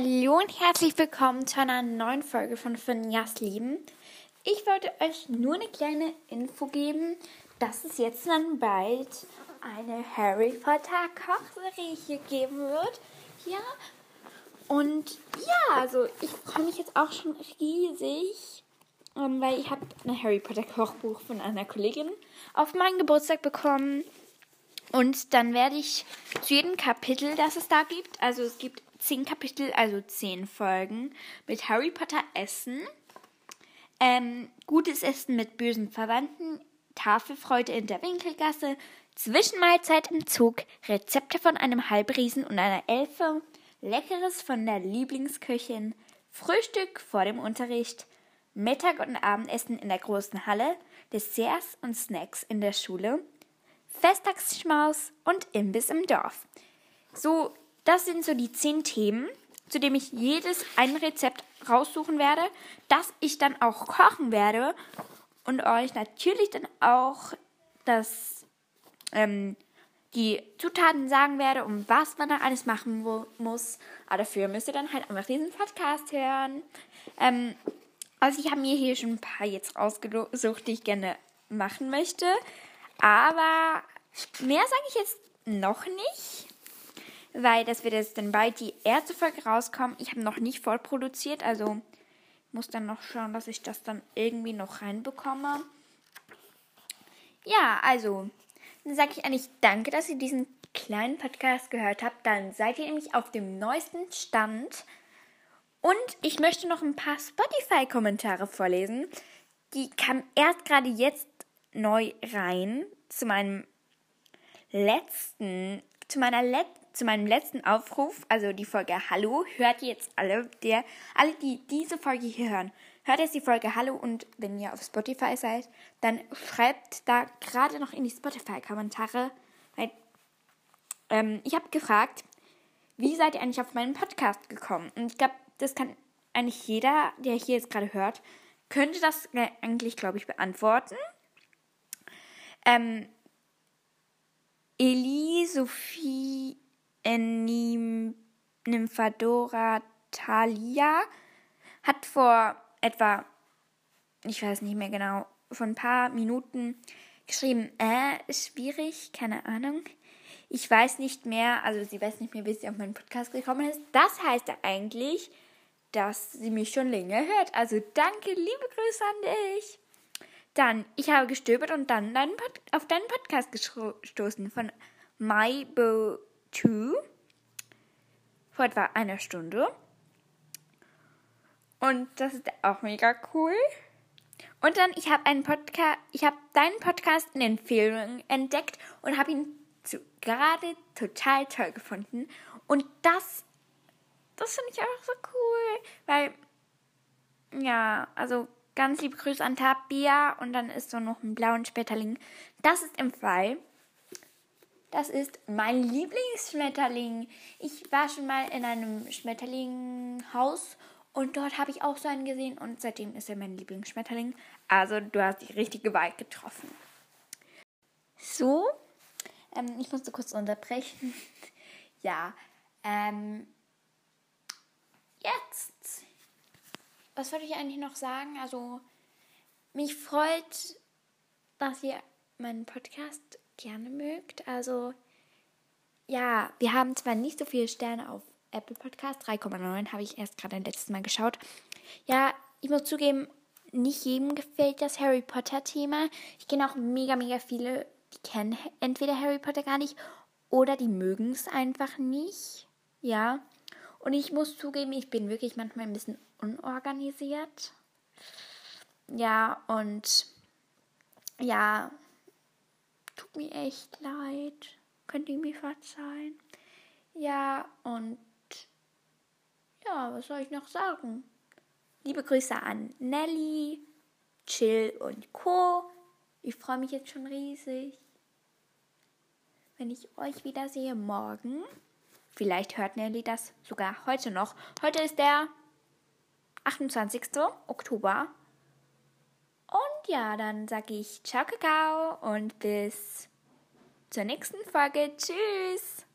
Hallo und herzlich willkommen zu einer neuen Folge von Finjas Leben. Ich wollte euch nur eine kleine Info geben, dass es jetzt dann bald eine Harry Potter Kochserie hier geben wird. Ja. Und ja, also ich freue mich jetzt auch schon riesig, ähm, weil ich habe ein Harry Potter Kochbuch von einer Kollegin auf meinen Geburtstag bekommen. Und dann werde ich zu jedem Kapitel, das es da gibt, also es gibt zehn Kapitel, also zehn Folgen, mit Harry Potter Essen, ähm, gutes Essen mit bösen Verwandten, Tafelfreude in der Winkelgasse, Zwischenmahlzeit im Zug, Rezepte von einem Halbriesen und einer Elfe, Leckeres von der Lieblingsköchin, Frühstück vor dem Unterricht, Mittag- und Abendessen in der großen Halle, Desserts und Snacks in der Schule, Festtagsschmaus und Imbiss im Dorf. So, das sind so die zehn Themen, zu denen ich jedes ein Rezept raussuchen werde, das ich dann auch kochen werde und euch natürlich dann auch das, ähm, die Zutaten sagen werde, um was man da alles machen muss. Aber dafür müsst ihr dann halt einfach diesen Podcast hören. Ähm, also ich habe mir hier schon ein paar jetzt rausgesucht, die ich gerne machen möchte. Aber mehr sage ich jetzt noch nicht, weil das wird jetzt dann bald die erste Folge rauskommen. Ich habe noch nicht voll produziert, also muss dann noch schauen, dass ich das dann irgendwie noch reinbekomme. Ja, also, dann sage ich eigentlich danke, dass ihr diesen kleinen Podcast gehört habt. Dann seid ihr nämlich auf dem neuesten Stand. Und ich möchte noch ein paar Spotify-Kommentare vorlesen. Die kamen erst gerade jetzt neu rein zu meinem letzten, zu meiner Let zu meinem letzten Aufruf, also die Folge Hallo, hört jetzt alle, der, alle, die diese Folge hier hören, hört jetzt die Folge Hallo und wenn ihr auf Spotify seid, dann schreibt da gerade noch in die Spotify-Kommentare, weil ähm, ich habe gefragt, wie seid ihr eigentlich auf meinen Podcast gekommen? Und ich glaube, das kann eigentlich jeder, der hier jetzt gerade hört, könnte das eigentlich, glaube ich, beantworten. Ähm, Eli Sophie Nymphadora Thalia hat vor etwa, ich weiß nicht mehr genau, vor ein paar Minuten geschrieben, äh, schwierig, keine Ahnung. Ich weiß nicht mehr, also sie weiß nicht mehr, wie sie auf meinen Podcast gekommen ist. Das heißt eigentlich, dass sie mich schon länger hört. Also danke, liebe Grüße an dich. Dann, ich habe gestöbert und dann deinen auf deinen Podcast gestoßen von MyBo2 vor etwa einer Stunde. Und das ist auch mega cool. Und dann, ich habe einen Podcast, ich habe deinen Podcast in Empfehlungen entdeckt und habe ihn zu, gerade total toll gefunden. Und das, das finde ich auch so cool, weil, ja, also Ganz liebe Grüße an Tabia und dann ist so noch ein blauen Schmetterling. Das ist im Fall. Das ist mein Lieblingsschmetterling. Ich war schon mal in einem Schmetterlinghaus und dort habe ich auch so einen gesehen und seitdem ist er mein Lieblingsschmetterling. Also du hast die richtige Wahl getroffen. So, ähm, ich musste kurz unterbrechen. ja, ähm, jetzt was wollte ich eigentlich noch sagen? Also, mich freut, dass ihr meinen Podcast gerne mögt. Also, ja, wir haben zwar nicht so viele Sterne auf Apple Podcast, 3,9 habe ich erst gerade letztes Mal geschaut. Ja, ich muss zugeben, nicht jedem gefällt das Harry Potter Thema. Ich kenne auch mega, mega viele, die kennen entweder Harry Potter gar nicht oder die mögen es einfach nicht. Ja. Und ich muss zugeben, ich bin wirklich manchmal ein bisschen unorganisiert. Ja, und ja, tut mir echt leid. Könnt ihr mir verzeihen? Ja, und ja, was soll ich noch sagen? Liebe Grüße an Nelly, Chill und Co. Ich freue mich jetzt schon riesig, wenn ich euch wiedersehe morgen. Vielleicht hört Nelly das sogar heute noch. Heute ist der 28. Oktober. Ja, dann sage ich ciao, Kakao und bis zur nächsten Folge. Tschüss.